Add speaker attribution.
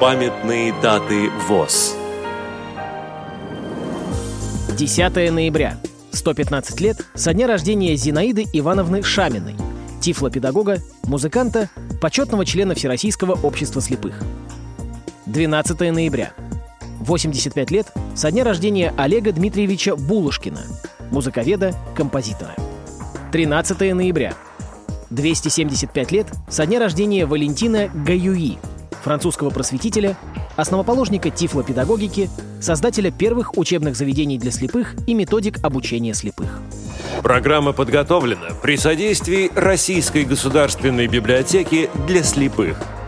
Speaker 1: Памятные даты ВОЗ
Speaker 2: 10 ноября. 115 лет со дня рождения Зинаиды Ивановны Шаминой, тифлопедагога, музыканта, почетного члена Всероссийского общества слепых. 12 ноября. 85 лет со дня рождения Олега Дмитриевича Булушкина, музыковеда, композитора. 13 ноября. 275 лет со дня рождения Валентина Гаюи, французского просветителя, основоположника тифлопедагогики, создателя первых учебных заведений для слепых и методик обучения слепых.
Speaker 1: Программа подготовлена при содействии Российской государственной библиотеки для слепых –